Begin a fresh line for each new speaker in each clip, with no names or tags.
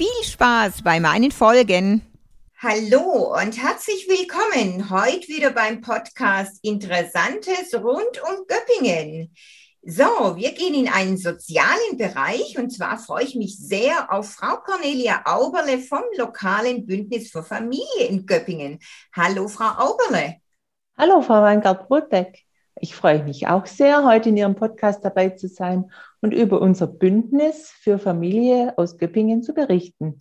Viel Spaß bei meinen Folgen. Hallo und herzlich willkommen heute wieder beim Podcast Interessantes rund um Göppingen. So, wir gehen in einen sozialen Bereich und zwar freue ich mich sehr auf Frau Cornelia Auberle vom lokalen Bündnis für Familie in Göppingen. Hallo, Frau Auberle.
Hallo, Frau Weingart-Brotbeck. Ich freue mich auch sehr, heute in Ihrem Podcast dabei zu sein und über unser Bündnis für Familie aus Göppingen zu berichten.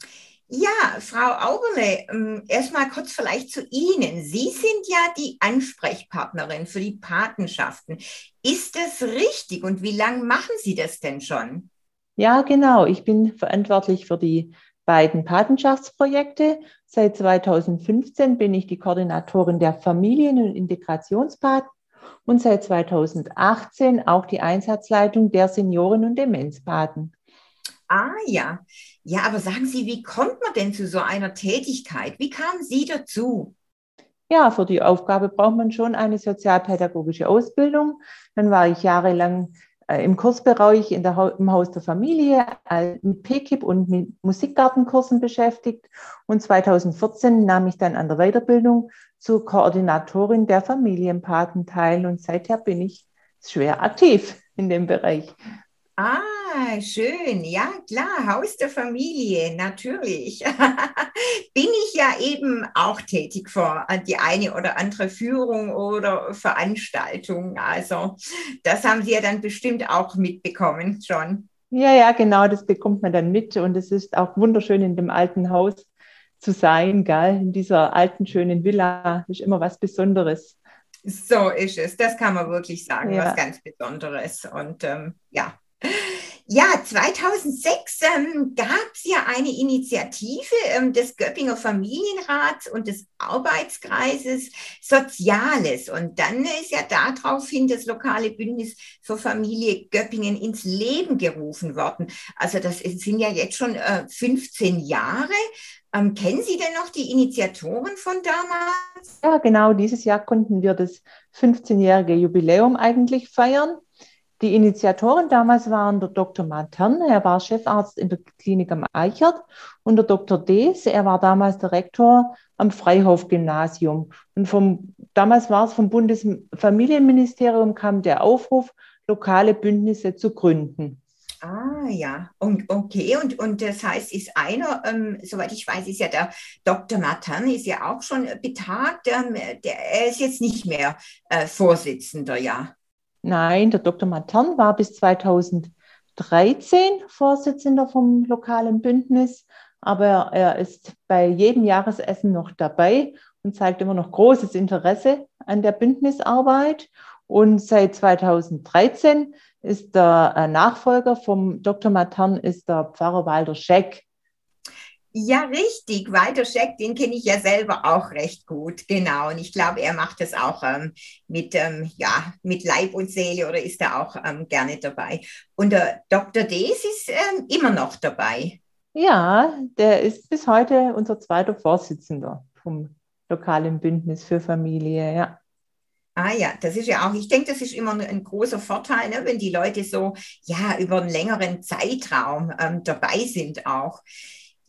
Ja, Frau Auberle, ähm, erstmal kurz vielleicht zu Ihnen. Sie sind ja die Ansprechpartnerin für die Patenschaften. Ist das richtig und wie lange machen Sie das denn schon?
Ja, genau. Ich bin verantwortlich für die beiden Patenschaftsprojekte. Seit 2015 bin ich die Koordinatorin der Familien- und Integrationspaten und seit 2018 auch die Einsatzleitung der Senioren- und Demenzpaten.
Ah ja, ja, aber sagen Sie, wie kommt man denn zu so einer Tätigkeit? Wie kamen Sie dazu?
Ja, für die Aufgabe braucht man schon eine sozialpädagogische Ausbildung. Dann war ich jahrelang im Kursbereich in der, im Haus der Familie äh, mit PKIP und mit Musikgartenkursen beschäftigt. Und 2014 nahm ich dann an der Weiterbildung zur Koordinatorin der Familienpaten teil. Und seither bin ich schwer aktiv in dem Bereich.
Ah, schön. Ja, klar, Haus der Familie, natürlich. Bin ich ja eben auch tätig für die eine oder andere Führung oder Veranstaltung. Also, das haben Sie ja dann bestimmt auch mitbekommen schon.
Ja, ja, genau, das bekommt man dann mit. Und es ist auch wunderschön, in dem alten Haus zu sein, gell? In dieser alten, schönen Villa ist immer was Besonderes.
So ist es. Das kann man wirklich sagen, ja. was ganz Besonderes. Und ähm, ja, ja, 2006 ähm, gab es ja eine Initiative ähm, des Göppinger Familienrats und des Arbeitskreises Soziales. Und dann ist ja daraufhin das lokale Bündnis für Familie Göppingen ins Leben gerufen worden. Also das sind ja jetzt schon äh, 15 Jahre. Ähm, kennen Sie denn noch die Initiatoren von damals?
Ja, genau. Dieses Jahr konnten wir das 15-jährige Jubiläum eigentlich feiern. Die Initiatoren damals waren der Dr. Matern, er war Chefarzt in der Klinik am Eichert, und der Dr. Dees, er war damals der Rektor am Freihof-Gymnasium. Und vom, damals war es vom Bundesfamilienministerium kam der Aufruf, lokale Bündnisse zu gründen.
Ah ja, und okay, und, und das heißt, ist einer, ähm, soweit ich weiß, ist ja der Dr. Martin, ist ja auch schon betagt, ähm, der, er ist jetzt nicht mehr äh, Vorsitzender, ja.
Nein, der Dr. Matern war bis 2013 Vorsitzender vom lokalen Bündnis, aber er ist bei jedem Jahresessen noch dabei und zeigt immer noch großes Interesse an der Bündnisarbeit. Und seit 2013 ist der äh, Nachfolger vom Dr. Matern ist der Pfarrer Walter Scheck.
Ja, richtig. Walter Scheck, den kenne ich ja selber auch recht gut. Genau. Und ich glaube, er macht das auch ähm, mit, ähm, ja, mit Leib und Seele oder ist er auch ähm, gerne dabei. Und der Dr. Dees ist ähm, immer noch dabei.
Ja, der ist bis heute unser zweiter Vorsitzender vom lokalen Bündnis für Familie, ja.
Ah ja, das ist ja auch, ich denke, das ist immer ein großer Vorteil, ne, wenn die Leute so ja über einen längeren Zeitraum ähm, dabei sind auch.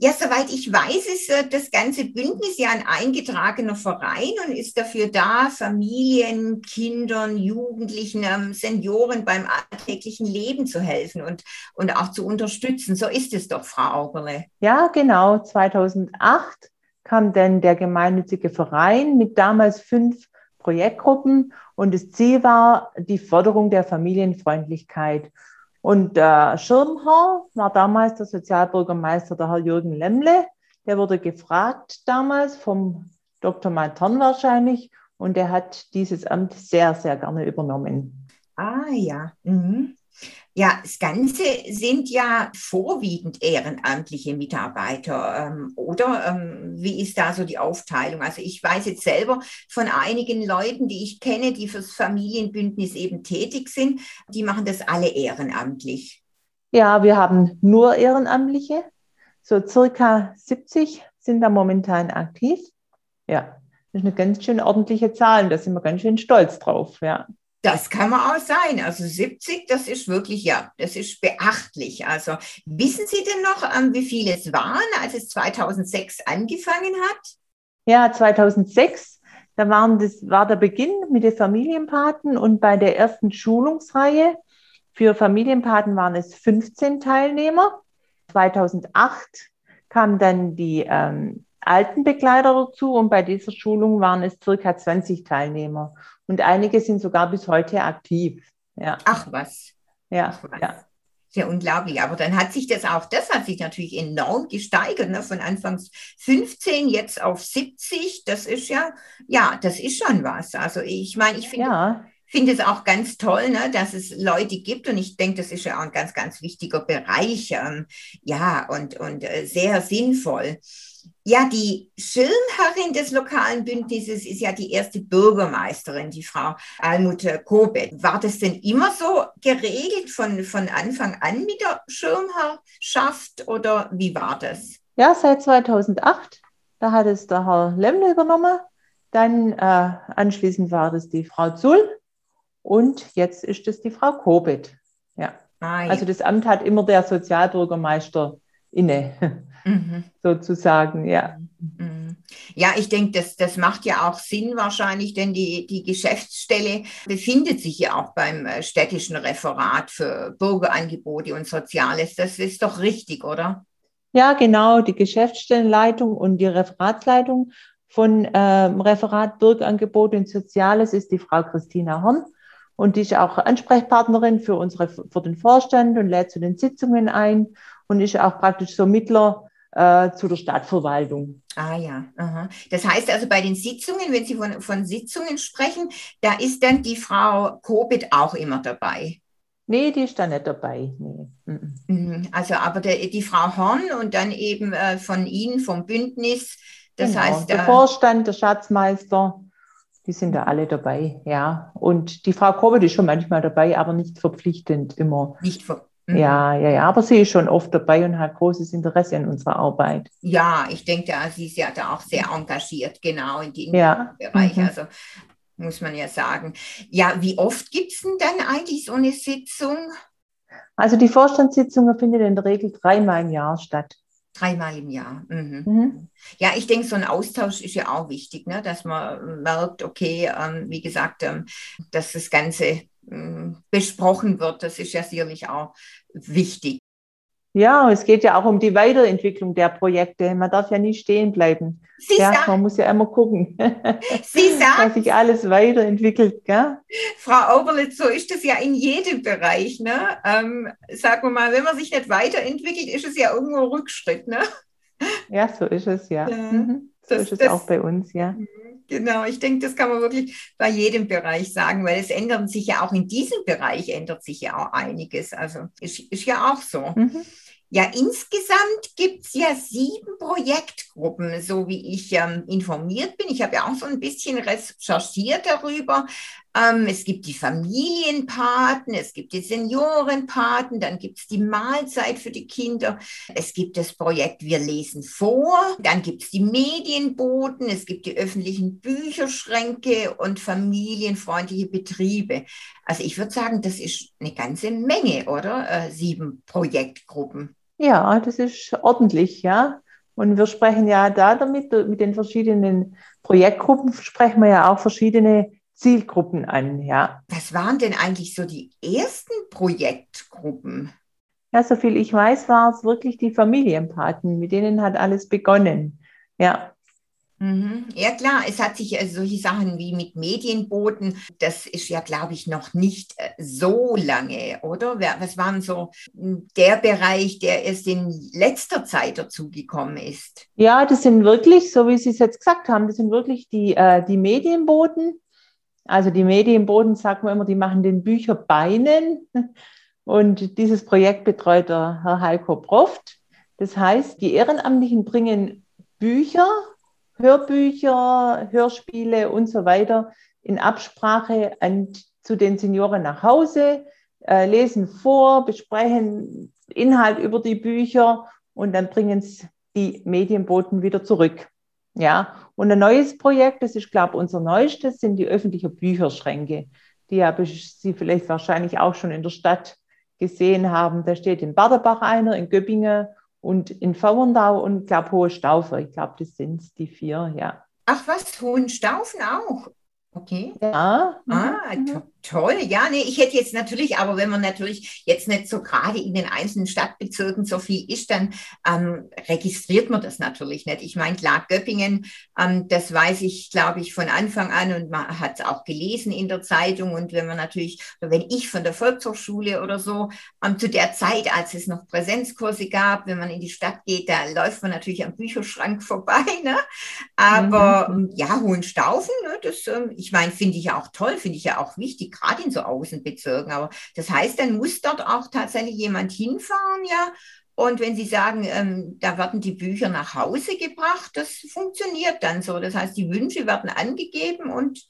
Ja, soweit ich weiß, ist äh, das ganze Bündnis ja ein eingetragener Verein und ist dafür da, Familien, Kindern, Jugendlichen, ähm, Senioren beim alltäglichen Leben zu helfen und, und auch zu unterstützen. So ist es doch, Frau Auberle.
Ja, genau. 2008 kam dann der gemeinnützige Verein mit damals fünf Projektgruppen und das Ziel war die Förderung der Familienfreundlichkeit. Und der Schirmherr war damals der Sozialbürgermeister, der Herr Jürgen Lemmle. Der wurde gefragt damals vom Dr. Matern wahrscheinlich und er hat dieses Amt sehr, sehr gerne übernommen.
Ah ja. Mhm. Ja, das Ganze sind ja vorwiegend ehrenamtliche Mitarbeiter, ähm, oder? Ähm, wie ist da so die Aufteilung? Also ich weiß jetzt selber von einigen Leuten, die ich kenne, die fürs Familienbündnis eben tätig sind, die machen das alle ehrenamtlich.
Ja, wir haben nur Ehrenamtliche. So circa 70 sind da momentan aktiv. Ja, das ist eine ganz schön ordentliche Zahl und da sind wir ganz schön stolz drauf, ja.
Das kann man auch sein. Also 70, das ist wirklich, ja, das ist beachtlich. Also wissen Sie denn noch, ähm, wie viele es waren, als es 2006 angefangen hat?
Ja, 2006, da waren das, war der Beginn mit den Familienpaten und bei der ersten Schulungsreihe für Familienpaten waren es 15 Teilnehmer. 2008 kamen dann die ähm, Altenbegleiter dazu und bei dieser Schulung waren es circa 20 Teilnehmer. Und einige sind sogar bis heute aktiv.
Ja. Ach was. Ja, Ach was. ja. Sehr unglaublich. Aber dann hat sich das auch, das hat sich natürlich enorm gesteigert, ne? von anfangs 15 jetzt auf 70. Das ist ja, ja, das ist schon was. Also ich meine, ich finde, ja finde es auch ganz toll, ne, dass es Leute gibt und ich denke, das ist ja auch ein ganz, ganz wichtiger Bereich. Ähm, ja, und, und äh, sehr sinnvoll. Ja, die Schirmherrin des lokalen Bündnisses ist ja die erste Bürgermeisterin, die Frau Almut Kobet. War das denn immer so geregelt von, von Anfang an mit der Schirmherrschaft oder wie war das?
Ja, seit 2008. Da hat es der Herr Lemmle übernommen. Dann äh, anschließend war das die Frau Zull und jetzt ist es die Frau Kobet. Ja. Ah, ja. Also das Amt hat immer der Sozialbürgermeister inne, mhm. sozusagen, ja.
Mhm. Ja, ich denke, das, das macht ja auch Sinn wahrscheinlich, denn die, die Geschäftsstelle befindet sich ja auch beim äh, städtischen Referat für Bürgerangebote und Soziales. Das ist doch richtig, oder?
Ja, genau. Die Geschäftsstellenleitung und die Referatsleitung von äh, Referat Bürgerangebote und Soziales ist die Frau Christina Horn. Und die ist auch Ansprechpartnerin für, unsere, für den Vorstand und lädt zu den Sitzungen ein und ist auch praktisch so Mittler äh, zu der Stadtverwaltung.
Ah ja, aha. das heißt also bei den Sitzungen, wenn Sie von, von Sitzungen sprechen, da ist dann die Frau Kobit auch immer dabei.
Nee, die ist da nicht dabei. Nee.
Mhm. Also aber der, die Frau Horn und dann eben äh, von Ihnen, vom Bündnis, das genau. heißt.
Der äh, Vorstand, der Schatzmeister, die sind da alle dabei, ja. Und die Frau Kobbel ist schon manchmal dabei, aber nicht verpflichtend immer.
Nicht ver
mhm. ja, ja, ja, aber sie ist schon oft dabei und hat großes Interesse an unserer Arbeit.
Ja, ich denke, sie ist ja da auch sehr engagiert, genau in dem ja. Bereich. Mhm. Also muss man ja sagen. Ja, wie oft gibt es denn dann eigentlich so eine Sitzung?
Also die Vorstandssitzung findet in der Regel dreimal im Jahr statt.
Dreimal im Jahr. Mhm. Mhm. Ja, ich denke, so ein Austausch ist ja auch wichtig, ne? dass man merkt, okay, ähm, wie gesagt, ähm, dass das Ganze besprochen wird. Das ist ja sicherlich auch wichtig.
Ja, es geht ja auch um die Weiterentwicklung der Projekte. Man darf ja nie stehen bleiben. Sie ja, sagt, man muss ja immer gucken, Sie sagt, dass sich alles weiterentwickelt. Gell?
Frau Oberlitz, so ist es ja in jedem Bereich. Ne? Ähm, sagen wir mal, wenn man sich nicht weiterentwickelt, ist es ja irgendwo Rückschritt. Ne?
Ja, so ist es, ja. ja mhm. So das, ist es das, auch bei uns, ja. Mhm,
genau, ich denke, das kann man wirklich bei jedem Bereich sagen, weil es ändert sich ja auch in diesem Bereich, ändert sich ja auch einiges. Also ist, ist ja auch so. Mhm. Ja, insgesamt gibt es ja sieben Projektgruppen, so wie ich ähm, informiert bin. Ich habe ja auch so ein bisschen recherchiert darüber. Ähm, es gibt die Familienpaten, es gibt die Seniorenpaten, dann gibt es die Mahlzeit für die Kinder, es gibt das Projekt Wir lesen vor, dann gibt es die Medienboten, es gibt die öffentlichen Bücherschränke und familienfreundliche Betriebe. Also ich würde sagen, das ist eine ganze Menge, oder? Äh, sieben Projektgruppen.
Ja, das ist ordentlich, ja. Und wir sprechen ja da damit, mit den verschiedenen Projektgruppen sprechen wir ja auch verschiedene Zielgruppen an, ja.
Was waren denn eigentlich so die ersten Projektgruppen?
Ja, soviel ich weiß, war es wirklich die Familienpaten, mit denen hat alles begonnen. Ja.
Mhm. Ja klar, es hat sich also solche Sachen wie mit Medienboten, das ist ja, glaube ich, noch nicht äh, so lange, oder? Was waren so hm, der Bereich, der erst in letzter Zeit dazugekommen ist?
Ja, das sind wirklich, so wie Sie es jetzt gesagt haben, das sind wirklich die, äh, die Medienboten. Also die Medienboten, sagt man immer, die machen den Bücherbeinen. Und dieses Projekt betreut der Herr Heiko Proft. Das heißt, die Ehrenamtlichen bringen Bücher, Hörbücher, Hörspiele und so weiter in Absprache an, zu den Senioren nach Hause, äh, lesen vor, besprechen Inhalt über die Bücher und dann bringen es die Medienboten wieder zurück. Ja, und ein neues Projekt, das ist, glaube ich, unser neuestes, sind die öffentlichen Bücherschränke. Die habe ich Sie vielleicht wahrscheinlich auch schon in der Stadt gesehen haben. Da steht in Baderbach einer, in Göppingen und in Vauerndau und, glaube Hohe Staufer. Ich glaube, das sind die vier, ja.
Ach was, Hohenstaufen auch? Okay.
Ja.
Ah, mhm. To toll. Ja, nee, ich hätte jetzt natürlich, aber wenn man natürlich jetzt nicht so gerade in den einzelnen Stadtbezirken so viel ist, dann ähm, registriert man das natürlich nicht. Ich meine, klar, Göppingen, ähm, das weiß ich, glaube ich, von Anfang an und man hat es auch gelesen in der Zeitung. Und wenn man natürlich, wenn ich von der Volkshochschule oder so, ähm, zu der Zeit, als es noch Präsenzkurse gab, wenn man in die Stadt geht, da läuft man natürlich am Bücherschrank vorbei. Ne? Aber mhm. Ja, Hohenstaufen, ne, das ähm, ich meine, finde ich ja auch toll, finde ich ja auch wichtig, gerade in so Außenbezirken. Aber das heißt, dann muss dort auch tatsächlich jemand hinfahren, ja. Und wenn Sie sagen, ähm, da werden die Bücher nach Hause gebracht, das funktioniert dann so. Das heißt, die Wünsche werden angegeben und.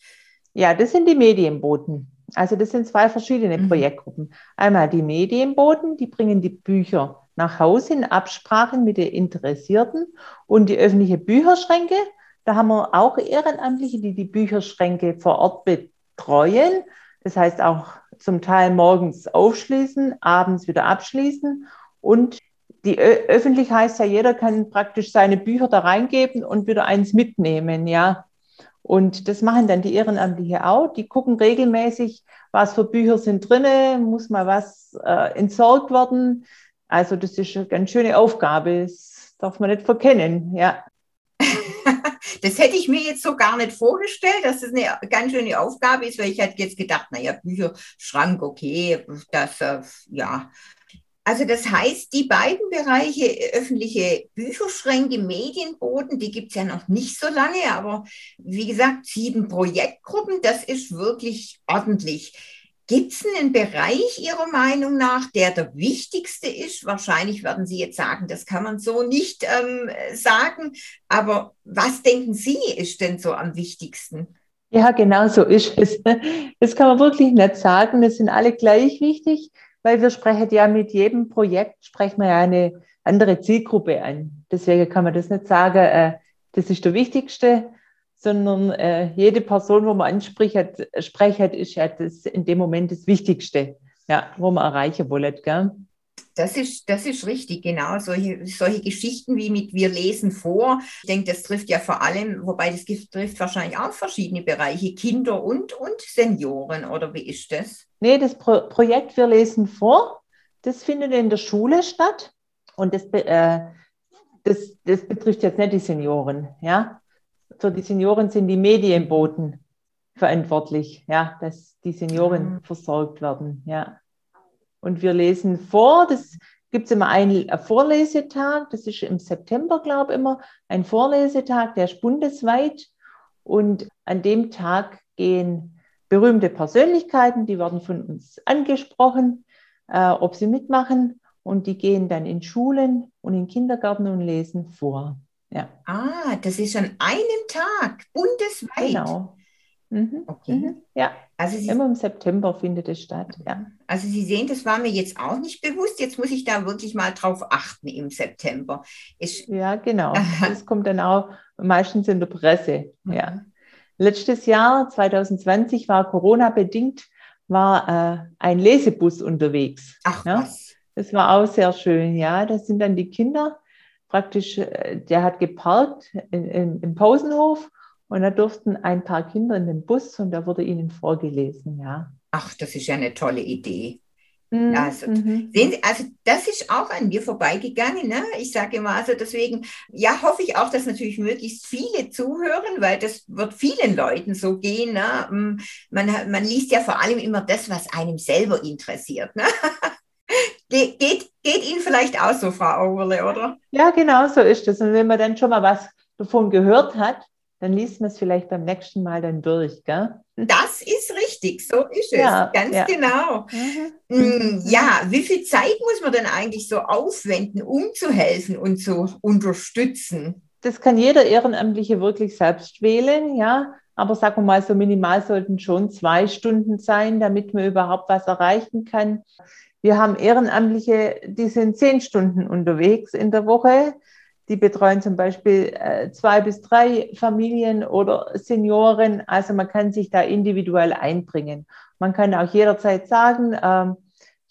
Ja, das sind die Medienboten. Also das sind zwei verschiedene mhm. Projektgruppen. Einmal die Medienboten, die bringen die Bücher nach Hause in Absprache mit den Interessierten und die öffentliche Bücherschränke da haben wir auch Ehrenamtliche, die die Bücherschränke vor Ort betreuen. Das heißt auch zum Teil morgens aufschließen, abends wieder abschließen. Und die öffentlich heißt ja, jeder kann praktisch seine Bücher da reingeben und wieder eins mitnehmen, ja. Und das machen dann die Ehrenamtliche auch. Die gucken regelmäßig, was für Bücher sind drin, muss mal was äh, entsorgt werden. Also das ist eine ganz schöne Aufgabe. Das darf man nicht verkennen, ja.
Das hätte ich mir jetzt so gar nicht vorgestellt, dass das eine ganz schöne Aufgabe ist, weil ich hätte jetzt gedacht, naja, Bücherschrank, okay, das, äh, ja. Also das heißt, die beiden Bereiche, öffentliche Bücherschränke, Medienboden, die gibt es ja noch nicht so lange, aber wie gesagt, sieben Projektgruppen, das ist wirklich ordentlich. Gibt es einen Bereich Ihrer Meinung nach, der der wichtigste ist? Wahrscheinlich werden Sie jetzt sagen, das kann man so nicht ähm, sagen. Aber was denken Sie ist denn so am wichtigsten?
Ja, genau so ist es. Das kann man wirklich nicht sagen. Das sind alle gleich wichtig, weil wir sprechen ja mit jedem Projekt, sprechen wir ja eine andere Zielgruppe an. Deswegen kann man das nicht sagen, äh, das ist der wichtigste, sondern äh, jede Person, wo man anspricht, hat, spricht, ist ja das in dem Moment das Wichtigste, ja, wo man erreichen wollen. Gell?
Das ist, das ist richtig, genau. Solche, solche Geschichten wie mit Wir lesen vor. Ich denke, das trifft ja vor allem, wobei das trifft wahrscheinlich auch verschiedene Bereiche, Kinder und, und Senioren, oder wie ist das?
Nee, das Pro Projekt Wir lesen vor, das findet in der Schule statt. Und das, äh, das, das betrifft jetzt nicht die Senioren, ja für die Senioren sind die Medienboten verantwortlich, ja, dass die Senioren mhm. versorgt werden, ja. Und wir lesen vor, das gibt es immer einen Vorlesetag, das ist im September, glaube ich, immer, ein Vorlesetag, der ist bundesweit. Und an dem Tag gehen berühmte Persönlichkeiten, die werden von uns angesprochen, äh, ob sie mitmachen. Und die gehen dann in Schulen und in Kindergärten und lesen vor.
Ja. Ah, das ist an einem Tag, bundesweit.
Genau. Mhm. Okay. Mhm. Ja, also Sie, immer im September findet es statt. Ja.
Also Sie sehen, das war mir jetzt auch nicht bewusst. Jetzt muss ich da wirklich mal drauf achten im September.
Ich, ja, genau. Das kommt dann auch meistens in der Presse. Mhm. Ja. Letztes Jahr, 2020, war Corona-bedingt, war äh, ein Lesebus unterwegs.
Ach ja? was.
Das war auch sehr schön, ja. Das sind dann die Kinder praktisch, äh, der hat geparkt in, in, im Pausenhof und da durften ein paar Kinder in den Bus und da wurde ihnen vorgelesen, ja.
Ach, das ist ja eine tolle Idee. Mhm. Also, mhm. sehen Sie, also das ist auch an mir vorbeigegangen. Ne? Ich sage immer, also deswegen, ja, hoffe ich auch, dass natürlich möglichst viele zuhören, weil das wird vielen Leuten so gehen. Ne? Mm, man, man liest ja vor allem immer das, was einem selber interessiert. Ne? Ge geht, geht Ihnen vielleicht auch so, Frau Auerle, oder?
Ja, genau so ist es. Und wenn man dann schon mal was davon gehört hat, dann liest man es vielleicht beim nächsten Mal dann durch, gell?
Das ist richtig richtig, so ist es, ja, ganz ja. genau. Mhm. Mm, ja, wie viel Zeit muss man denn eigentlich so aufwenden, um zu helfen und zu unterstützen?
Das kann jeder Ehrenamtliche wirklich selbst wählen, ja. Aber sagen wir mal, so minimal sollten schon zwei Stunden sein, damit man überhaupt was erreichen kann. Wir haben Ehrenamtliche, die sind zehn Stunden unterwegs in der Woche. Die betreuen zum Beispiel äh, zwei bis drei Familien oder Senioren. Also man kann sich da individuell einbringen. Man kann auch jederzeit sagen, äh,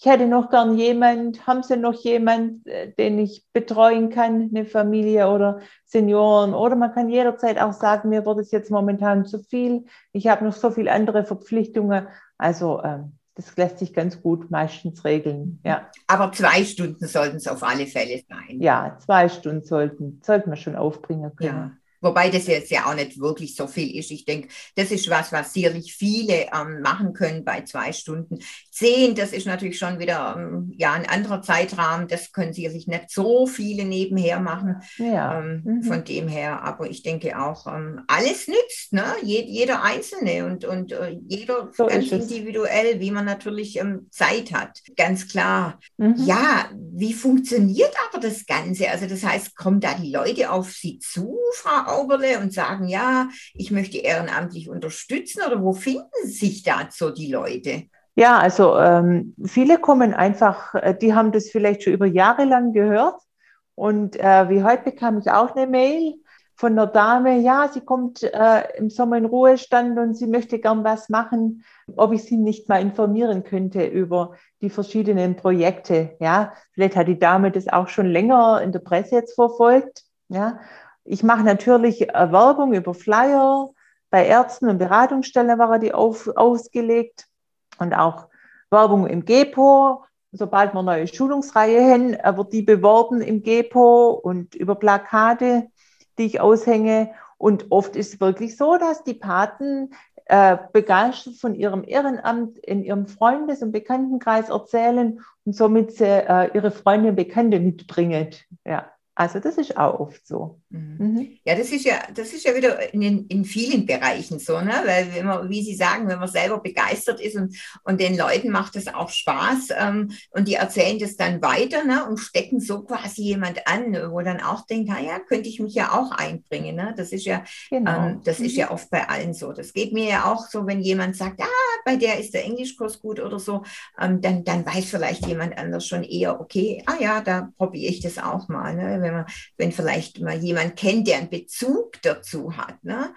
ich hätte noch gern jemand, haben Sie noch jemand, äh, den ich betreuen kann, eine Familie oder Senioren? Oder man kann jederzeit auch sagen, mir wird es jetzt momentan zu viel, ich habe noch so viele andere Verpflichtungen. Also ähm, das lässt sich ganz gut meistens regeln. Ja.
Aber zwei Stunden sollten es auf alle Fälle sein.
Ja, zwei Stunden sollten, sollten wir schon aufbringen können.
Ja. Wobei das jetzt ja auch nicht wirklich so viel ist. Ich denke, das ist was, was sicherlich viele ähm, machen können bei zwei Stunden. Zehn, das ist natürlich schon wieder ähm, ja, ein anderer Zeitrahmen. Das können sicherlich nicht so viele nebenher machen. Ja. Ähm, mhm. Von dem her, aber ich denke auch, ähm, alles nützt, ne? Je, jeder Einzelne und, und äh, jeder so ganz individuell, wie man natürlich ähm, Zeit hat. Ganz klar. Mhm. Ja, wie funktioniert aber das Ganze? Also das heißt, kommen da die Leute auf Sie zu, Frau Auberle und sagen, ja, ich möchte ehrenamtlich unterstützen oder wo finden sich dazu die Leute?
Ja, also ähm, viele kommen einfach, äh, die haben das vielleicht schon über Jahre lang gehört. Und äh, wie heute bekam ich auch eine Mail von einer Dame, ja, sie kommt äh, im Sommer in Ruhestand und sie möchte gern was machen, ob ich sie nicht mal informieren könnte über die verschiedenen Projekte. Ja, vielleicht hat die Dame das auch schon länger in der Presse jetzt verfolgt. Ja, ich mache natürlich äh, Werbung über Flyer. Bei Ärzten und Beratungsstellen war die auf, ausgelegt und auch Werbung im GEPO. Sobald wir neue Schulungsreihe haben, äh, wird die beworben im GEPO und über Plakate, die ich aushänge. Und oft ist es wirklich so, dass die Paten äh, begeistert von ihrem Ehrenamt in ihrem Freundes- und Bekanntenkreis erzählen und somit sie, äh, ihre Freunde und Bekannte mitbringen. Ja. Also das ist auch oft so.
Mhm. mhm. Ja, das ist ja, das ist ja wieder in, in vielen Bereichen so, ne? Weil wenn man, wie Sie sagen, wenn man selber begeistert ist und, und den Leuten macht das auch Spaß ähm, und die erzählen das dann weiter ne? und stecken so quasi jemand an, wo dann auch denkt, naja, könnte ich mich ja auch einbringen. Ne? Das ist ja, genau. ähm, das mhm. ist ja oft bei allen so. Das geht mir ja auch so, wenn jemand sagt, ah, bei der ist der Englischkurs gut oder so, ähm, dann, dann weiß vielleicht jemand anders schon eher, okay, ah ja, da probiere ich das auch mal. Ne? Wenn man, wenn vielleicht mal jemand kennt, der einen Bezug dazu hat. Ne?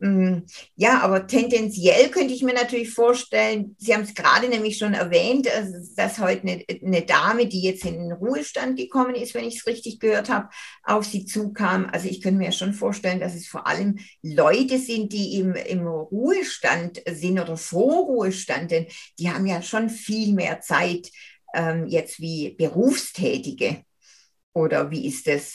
Mm, ja, aber tendenziell könnte ich mir natürlich vorstellen, Sie haben es gerade nämlich schon erwähnt, dass heute eine, eine, Dame, die jetzt in den Ruhestand gekommen ist, wenn ich es richtig gehört habe, auf Sie zukam. Also ich könnte mir schon vorstellen, dass es vor allem Leute sind, die im, im Ruhestand sind oder Vorruhestand, denn die haben ja schon viel mehr Zeit ähm, jetzt wie Berufstätige. Oder wie ist das?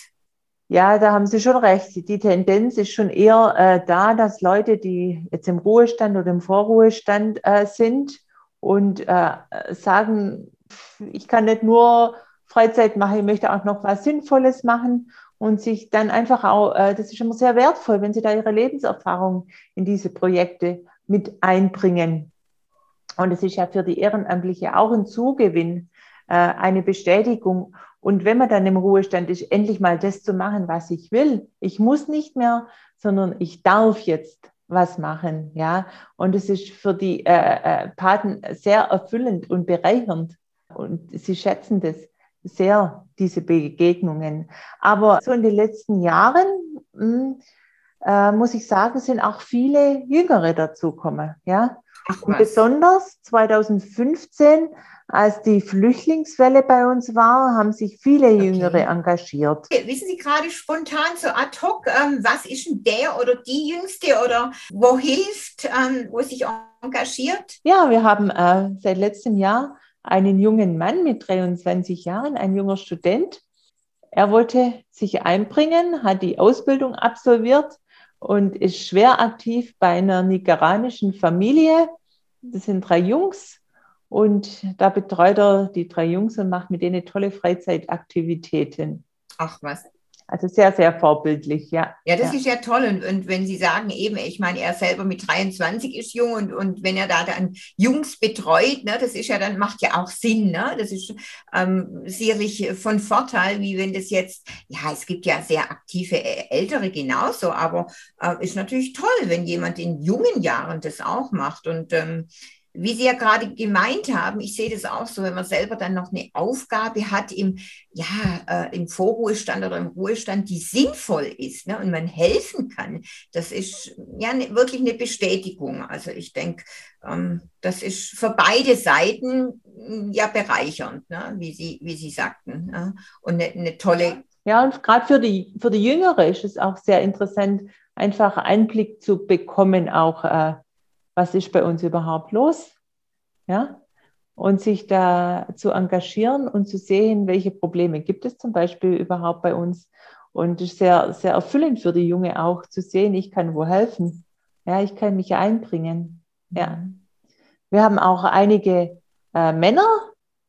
Ja, da haben Sie schon recht. Die Tendenz ist schon eher äh, da, dass Leute, die jetzt im Ruhestand oder im Vorruhestand äh, sind und äh, sagen, ich kann nicht nur Freizeit machen, ich möchte auch noch was Sinnvolles machen und sich dann einfach auch, äh, das ist immer sehr wertvoll, wenn Sie da Ihre Lebenserfahrung in diese Projekte mit einbringen. Und es ist ja für die Ehrenamtliche auch ein Zugewinn, äh, eine Bestätigung. Und wenn man dann im Ruhestand ist, endlich mal das zu machen, was ich will. Ich muss nicht mehr, sondern ich darf jetzt was machen, ja. Und es ist für die äh, äh, Paten sehr erfüllend und bereichernd. Und sie schätzen das sehr, diese Begegnungen. Aber so in den letzten Jahren, mh, hm, äh, muss ich sagen, sind auch viele Jüngere dazugekommen, ja. Und besonders 2015 als die Flüchtlingswelle bei uns war, haben sich viele Jüngere okay. engagiert.
Wissen Sie gerade spontan so ad hoc, ähm, was ist denn der oder die Jüngste oder wo hilft, ähm, wo sich engagiert?
Ja, wir haben äh, seit letztem Jahr einen jungen Mann mit 23 Jahren, ein junger Student. Er wollte sich einbringen, hat die Ausbildung absolviert und ist schwer aktiv bei einer nigerianischen Familie. Das sind drei Jungs und da betreut er die drei Jungs und macht mit denen tolle Freizeitaktivitäten.
Ach was.
Also sehr, sehr vorbildlich, ja.
Ja, das ja. ist ja toll. Und, und wenn Sie sagen eben, ich meine, er selber mit 23 ist jung und, und wenn er da dann Jungs betreut, ne, das ist ja dann, macht ja auch Sinn, ne? Das ist ähm, sicherlich von Vorteil, wie wenn das jetzt, ja, es gibt ja sehr aktive äh, Ältere genauso, aber äh, ist natürlich toll, wenn jemand in jungen Jahren das auch macht. Und ähm, wie Sie ja gerade gemeint haben, ich sehe das auch so, wenn man selber dann noch eine Aufgabe hat im, ja, äh, im Vorruhestand oder im Ruhestand, die sinnvoll ist ne, und man helfen kann, das ist ja ne, wirklich eine Bestätigung. Also ich denke, ähm, das ist für beide Seiten mm, ja bereichernd, ne, wie, Sie, wie Sie sagten. Ne, und eine, eine tolle.
Ja, und gerade für die, für die Jüngere ist es auch sehr interessant, einfach Einblick zu bekommen, auch. Äh, was ist bei uns überhaupt los? Ja? Und sich da zu engagieren und zu sehen, welche Probleme gibt es zum Beispiel überhaupt bei uns. Und es ist sehr, sehr erfüllend für die Junge auch zu sehen, ich kann wo helfen. Ja, ich kann mich einbringen. Ja. Wir haben auch einige äh, Männer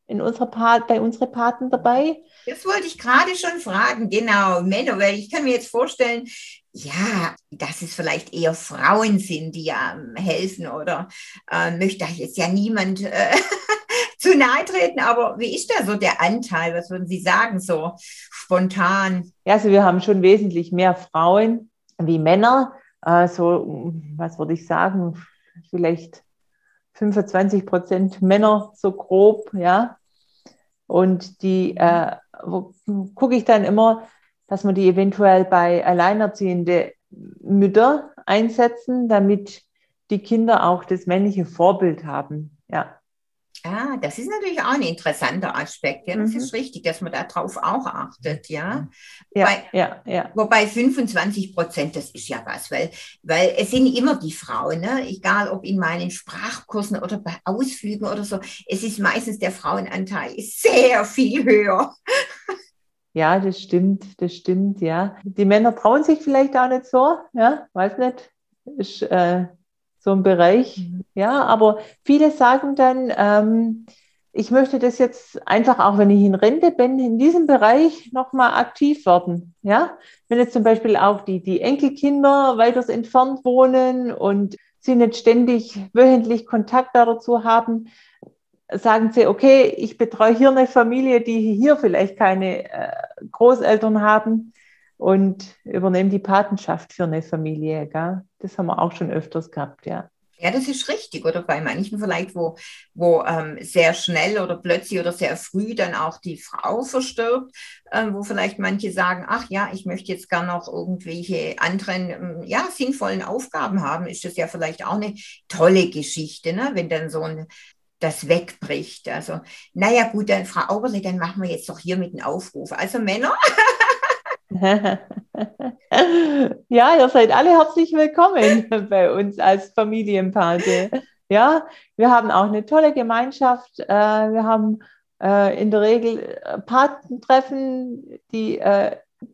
in unserer bei unseren Paten dabei.
Das wollte ich gerade schon fragen, genau, Männer, weil ich kann mir jetzt vorstellen, ja, dass es vielleicht eher Frauen sind, die ja ähm, helfen oder äh, möchte jetzt ja niemand äh, zu nahe treten, aber wie ist da so der Anteil? Was würden Sie sagen, so spontan?
Ja, also wir haben schon wesentlich mehr Frauen wie Männer. Äh, so, was würde ich sagen, vielleicht 25 Prozent Männer, so grob, ja. Und die äh, gucke ich dann immer, dass man die eventuell bei alleinerziehende Mütter einsetzen, damit die Kinder auch das männliche Vorbild haben. Ja.
Ah, das ist natürlich auch ein interessanter Aspekt. Ja, das mhm. ist richtig, dass man darauf auch achtet, ja.
Ja, Bei, ja, ja.
Wobei 25 Prozent, das ist ja was, weil, weil es sind immer die Frauen, ne? egal ob in meinen Sprachkursen oder bei Ausflügen oder so, es ist meistens der Frauenanteil ist sehr viel höher.
Ja, das stimmt, das stimmt, ja. Die Männer trauen sich vielleicht auch nicht so, ja, weiß nicht. Ist äh, so ein Bereich, mhm. ja, aber viele sagen dann, ähm, ich möchte das jetzt einfach auch, wenn ich in Rente bin, in diesem Bereich nochmal aktiv werden. Ja, wenn jetzt zum Beispiel auch die, die Enkelkinder weiters entfernt wohnen und sie nicht ständig wöchentlich Kontakt dazu haben, sagen sie, okay, ich betreue hier eine Familie, die hier vielleicht keine äh, Großeltern haben und übernehme die Patenschaft für eine Familie. Gell? Das haben wir auch schon öfters gehabt, ja.
Ja, das ist richtig. Oder bei manchen vielleicht, wo, wo ähm, sehr schnell oder plötzlich oder sehr früh dann auch die Frau verstirbt, ähm, wo vielleicht manche sagen, ach ja, ich möchte jetzt gar noch irgendwelche anderen, ähm, ja, sinnvollen Aufgaben haben, ist das ja vielleicht auch eine tolle Geschichte, ne? wenn dann so ein das wegbricht. Also, naja, gut, dann Frau Auberle, dann machen wir jetzt doch hier mit einem Aufruf. Also Männer.
ja, ihr seid alle herzlich willkommen bei uns als Familienpate. Ja, wir haben auch eine tolle Gemeinschaft. Äh, wir haben äh, in der Regel äh, Patentreffen, die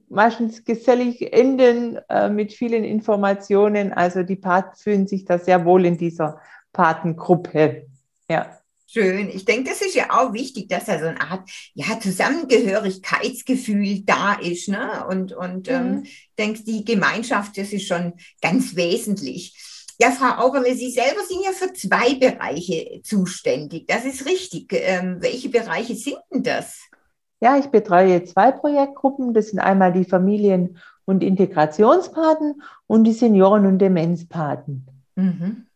meistens gesellig enden mit vielen Informationen. Also die Paten fühlen sich da sehr wohl in dieser Patengruppe. Ja.
Schön. Ich denke, das ist ja auch wichtig, dass da so eine Art ja, Zusammengehörigkeitsgefühl da ist. Ne? Und, und ähm, mhm. ähm, ich denke, die Gemeinschaft, das ist schon ganz wesentlich. Ja, Frau Auberle, Sie selber sind ja für zwei Bereiche zuständig. Das ist richtig. Ähm, welche Bereiche sind denn das?
Ja, ich betreue zwei Projektgruppen. Das sind einmal die Familien- und Integrationspaten und die Senioren- und Demenzpaten.
Mhm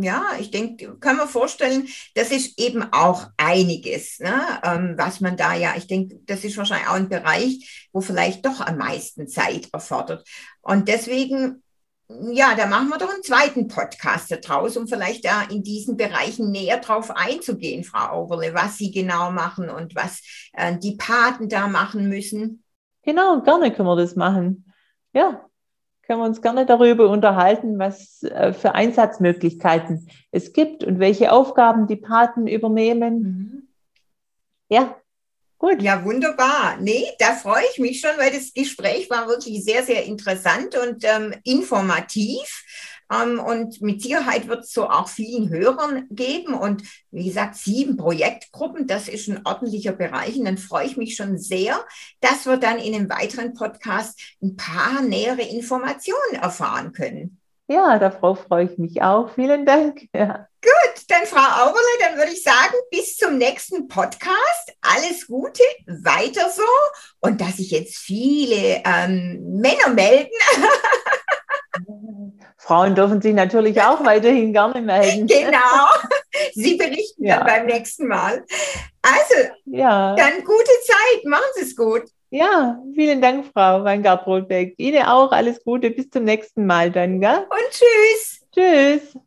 ja, ich denke, kann man vorstellen, das ist eben auch einiges, ne, ähm, was man da ja, ich denke, das ist wahrscheinlich auch ein Bereich, wo vielleicht doch am meisten Zeit erfordert. Und deswegen, ja, da machen wir doch einen zweiten Podcast daraus, um vielleicht da in diesen Bereichen näher drauf einzugehen, Frau Oberle, was Sie genau machen und was äh, die Paten da machen müssen.
Genau, gerne können wir das machen. Ja, können wir uns gerne darüber unterhalten, was äh, für Einsatzmöglichkeiten es gibt und welche Aufgaben die Paten übernehmen. Mhm.
Ja, gut. Ja, wunderbar. Nee, da freue ich mich schon, weil das Gespräch war wirklich sehr, sehr interessant und ähm, informativ. Ähm, und mit Sicherheit wird es so auch vielen Hörern geben. Und wie gesagt, sieben Projektgruppen, das ist ein ordentlicher Bereich. Und dann freue ich mich schon sehr, dass wir dann in einem weiteren Podcast ein paar nähere Informationen erfahren können.
Ja, darauf freue ich mich auch. Vielen Dank. Ja.
Gut, dann Frau Auberle, dann würde ich sagen, bis zum nächsten Podcast. Alles Gute, weiter so. Und dass sich jetzt viele ähm, Männer melden.
Frauen dürfen sich natürlich auch weiterhin gerne melden.
Genau. Sie berichten ja. dann beim nächsten Mal. Also, ja. dann gute Zeit. Machen Sie es gut.
Ja, vielen Dank, Frau Weingart-Rothbeck. Ihnen auch alles Gute. Bis zum nächsten Mal dann, gell?
Und tschüss.
Tschüss.